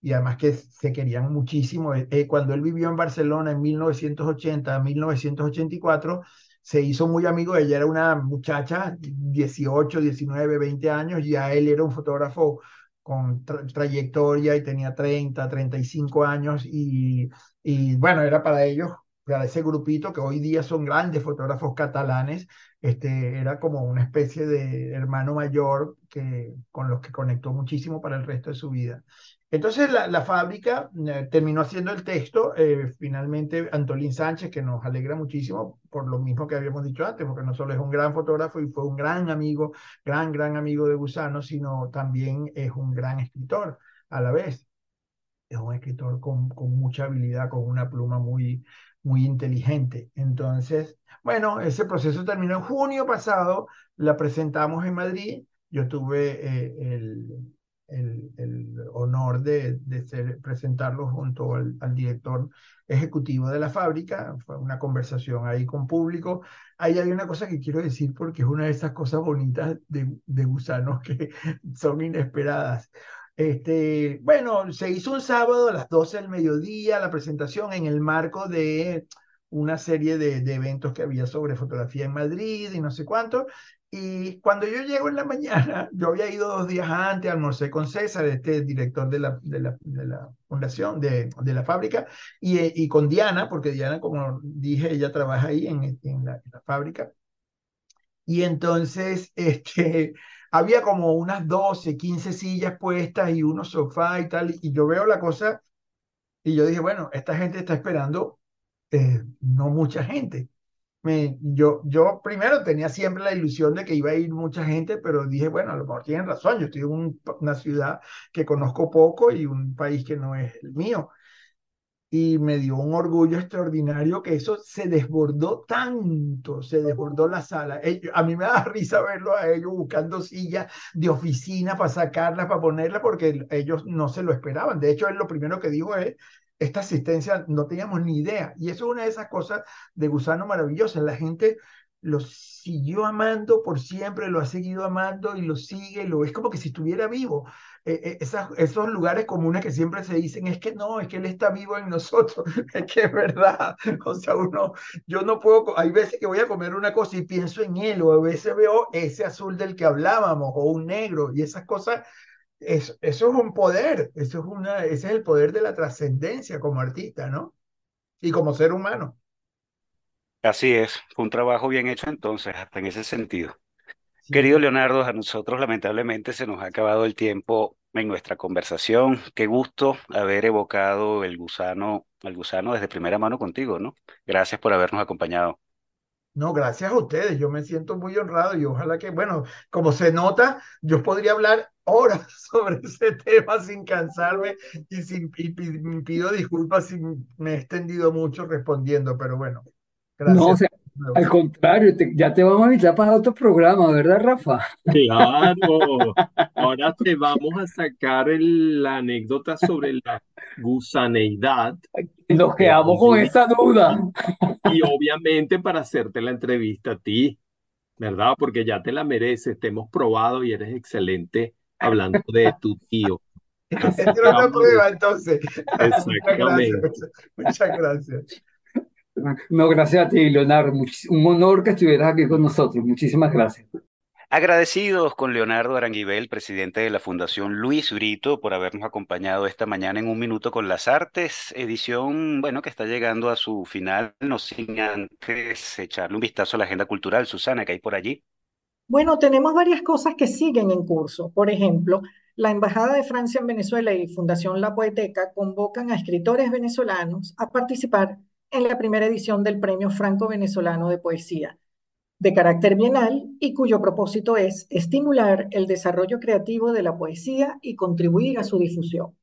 y además que se querían muchísimo. Eh, eh, cuando él vivió en Barcelona en 1980 a 1984, se hizo muy amigo, ella era una muchacha, 18, 19, 20 años, ya él era un fotógrafo con tra trayectoria y tenía 30, 35 años y, y bueno, era para ellos, para ese grupito que hoy día son grandes fotógrafos catalanes, este, era como una especie de hermano mayor que, con los que conectó muchísimo para el resto de su vida. Entonces la, la fábrica eh, terminó haciendo el texto, eh, finalmente Antolín Sánchez, que nos alegra muchísimo por lo mismo que habíamos dicho antes, porque no solo es un gran fotógrafo y fue un gran amigo, gran, gran amigo de Gusano, sino también es un gran escritor a la vez. Es un escritor con, con mucha habilidad, con una pluma muy, muy inteligente. Entonces, bueno, ese proceso terminó en junio pasado, la presentamos en Madrid, yo tuve eh, el el, el honor de, de ser, presentarlo junto al, al, director ejecutivo de la fábrica. Fue una conversación ahí con público. Ahí hay una cosa que quiero decir porque es una de esas cosas bonitas de, de gusanos que son inesperadas. Este, bueno, se hizo un sábado a las 12 del mediodía la presentación en el marco de una serie de, eventos que había sobre fotografía en Madrid y no sé cuánto. Y cuando yo llego en la mañana, yo había ido dos días antes, almorcé con César, este director de la, fundación, de, la fábrica, y, y, con Diana, porque Diana, como dije, ella trabaja ahí en la fábrica. Y entonces, este, había como unas 12, 15 sillas puestas y unos sofás y tal, y yo veo la cosa y yo dije, bueno, esta gente está esperando eh, no mucha gente. Me, yo, yo primero tenía siempre la ilusión de que iba a ir mucha gente, pero dije, bueno, a lo mejor tienen razón, yo estoy en un, una ciudad que conozco poco y un país que no es el mío. Y me dio un orgullo extraordinario que eso se desbordó tanto, se desbordó la sala. A mí me da risa verlo a ellos buscando sillas de oficina para sacarlas, para ponerlas, porque ellos no se lo esperaban. De hecho, él lo primero que dijo es, esta asistencia no teníamos ni idea. Y eso es una de esas cosas de gusano maravillosas. La gente lo siguió amando por siempre, lo ha seguido amando y lo sigue, lo es como que si estuviera vivo. Eh, eh, esas, esos lugares comunes que siempre se dicen, es que no, es que Él está vivo en nosotros, es que es verdad. O sea, uno, yo no puedo, hay veces que voy a comer una cosa y pienso en Él, o a veces veo ese azul del que hablábamos, o un negro, y esas cosas eso, eso es un poder, eso es una, ese es el poder de la trascendencia como artista, ¿no? Y como ser humano. Así es, un trabajo bien hecho entonces, hasta en ese sentido. Sí. Querido Leonardo, a nosotros lamentablemente se nos ha acabado el tiempo en nuestra conversación. Qué gusto haber evocado el gusano, el gusano desde primera mano contigo, ¿no? Gracias por habernos acompañado. No, gracias a ustedes. Yo me siento muy honrado y ojalá que, bueno, como se nota, yo podría hablar horas sobre ese tema sin cansarme y, sin, y pido disculpas si me he extendido mucho respondiendo, pero bueno, gracias. No, o sea, al contrario, te, ya te vamos a invitar para otro programa, ¿verdad, Rafa? Claro, ahora te vamos a sacar el, la anécdota sobre la gusaneidad. Nos quedamos con esa duda. Y obviamente para hacerte la entrevista a ti, ¿verdad? Porque ya te la mereces, te hemos probado y eres excelente hablando de tu tío. Es una prueba entonces. Exactamente. Muchas gracias. Muchas gracias. No, gracias a ti, Leonardo. Un honor que estuvieras aquí con nosotros. Muchísimas gracias. Agradecidos con Leonardo Aranguibel, presidente de la Fundación Luis Brito, por habernos acompañado esta mañana en Un Minuto con las Artes, edición, bueno, que está llegando a su final, no sin antes echarle un vistazo a la agenda cultural. Susana, que hay por allí? Bueno, tenemos varias cosas que siguen en curso. Por ejemplo, la Embajada de Francia en Venezuela y Fundación La Poeteca convocan a escritores venezolanos a participar en la primera edición del Premio Franco-Venezolano de Poesía, de carácter bienal y cuyo propósito es estimular el desarrollo creativo de la poesía y contribuir a su difusión.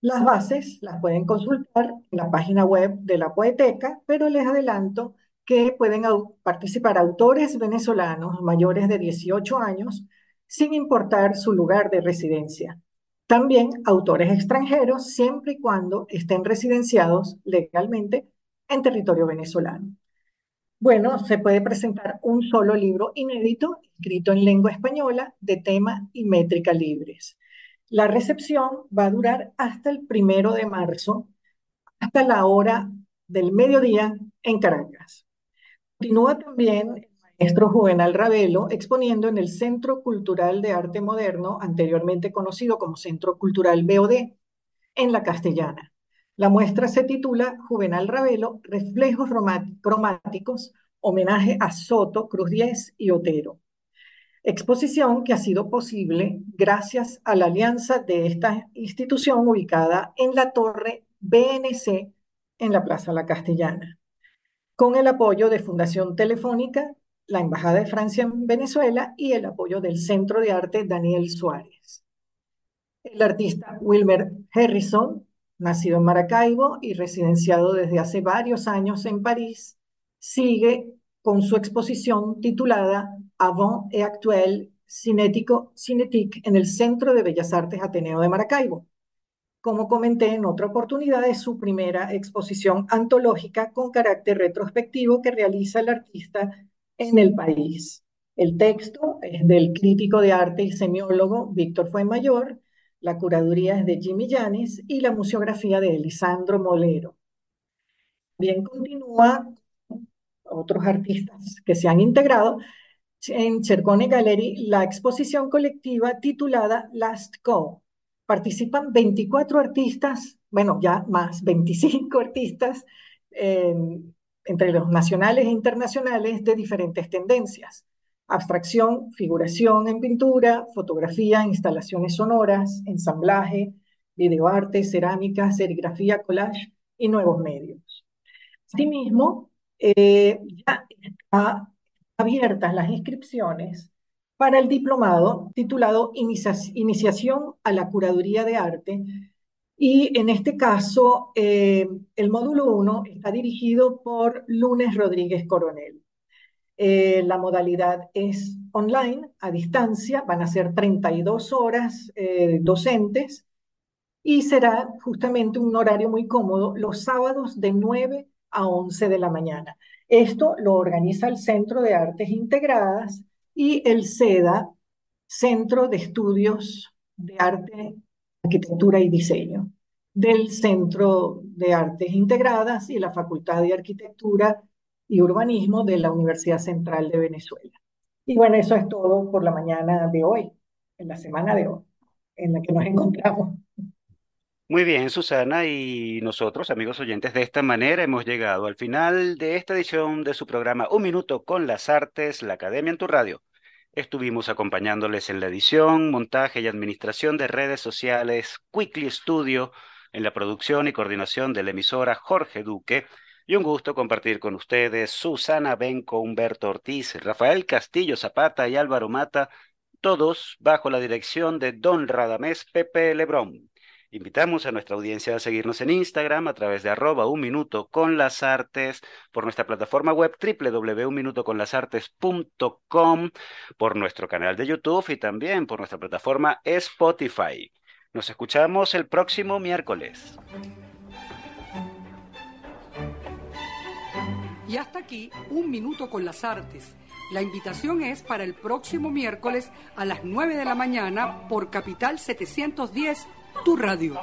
Las bases las pueden consultar en la página web de la Poeteca, pero les adelanto que pueden participar autores venezolanos mayores de 18 años sin importar su lugar de residencia. También autores extranjeros, siempre y cuando estén residenciados legalmente en territorio venezolano. Bueno, se puede presentar un solo libro inédito, escrito en lengua española, de tema y métrica libres. La recepción va a durar hasta el primero de marzo, hasta la hora del mediodía en Caracas. Continúa también maestro Juvenal Ravelo, exponiendo en el Centro Cultural de Arte Moderno, anteriormente conocido como Centro Cultural BOD, en la Castellana. La muestra se titula Juvenal Ravelo, Reflejos Cromáticos, homenaje a Soto, Cruz Diez y Otero. Exposición que ha sido posible gracias a la alianza de esta institución ubicada en la torre BNC en la Plaza La Castellana, con el apoyo de Fundación Telefónica, la Embajada de Francia en Venezuela y el apoyo del Centro de Arte Daniel Suárez. El artista Wilmer Harrison, nacido en Maracaibo y residenciado desde hace varios años en París, sigue con su exposición titulada Avant et Actuel, Cinético Cinetic en el Centro de Bellas Artes Ateneo de Maracaibo. Como comenté en otra oportunidad, es su primera exposición antológica con carácter retrospectivo que realiza el artista en el país. El texto es del crítico de arte y semiólogo Víctor Fuenmayor, la curaduría es de Jimmy Yanis y la museografía de Elisandro Molero. Bien continúa otros artistas que se han integrado en Cercone Gallery la exposición colectiva titulada Last Call. Participan 24 artistas, bueno, ya más, 25 artistas, entre los nacionales e internacionales de diferentes tendencias. Abstracción, figuración en pintura, fotografía, instalaciones sonoras, ensamblaje, videoarte, cerámica, serigrafía, collage y nuevos medios. Asimismo, eh, ya están abiertas las inscripciones para el diplomado titulado Iniciación a la Curaduría de Arte. Y en este caso, eh, el módulo 1 está dirigido por Lunes Rodríguez Coronel. Eh, la modalidad es online, a distancia, van a ser 32 horas docentes y será justamente un horario muy cómodo los sábados de 9 a 11 de la mañana. Esto lo organiza el Centro de Artes Integradas y el CEDA, Centro de Estudios de Arte, Arquitectura y Diseño, del Centro de Artes Integradas y la Facultad de Arquitectura y Urbanismo de la Universidad Central de Venezuela. Y bueno, eso es todo por la mañana de hoy, en la semana de hoy, en la que nos encontramos. Muy bien, Susana, y nosotros, amigos oyentes, de esta manera hemos llegado al final de esta edición de su programa Un Minuto con las Artes, la Academia en tu Radio. Estuvimos acompañándoles en la edición, montaje y administración de redes sociales, Quickly Studio, en la producción y coordinación de la emisora Jorge Duque, y un gusto compartir con ustedes Susana Benco, Humberto Ortiz, Rafael Castillo Zapata y Álvaro Mata, todos bajo la dirección de Don Radamés Pepe Lebrón. Invitamos a nuestra audiencia a seguirnos en Instagram a través de arroba un minuto con las artes, por nuestra plataforma web www.unminutoconlasartes.com, por nuestro canal de YouTube y también por nuestra plataforma Spotify. Nos escuchamos el próximo miércoles. Y hasta aquí, un minuto con las artes. La invitación es para el próximo miércoles a las 9 de la mañana por Capital 710 tu radio.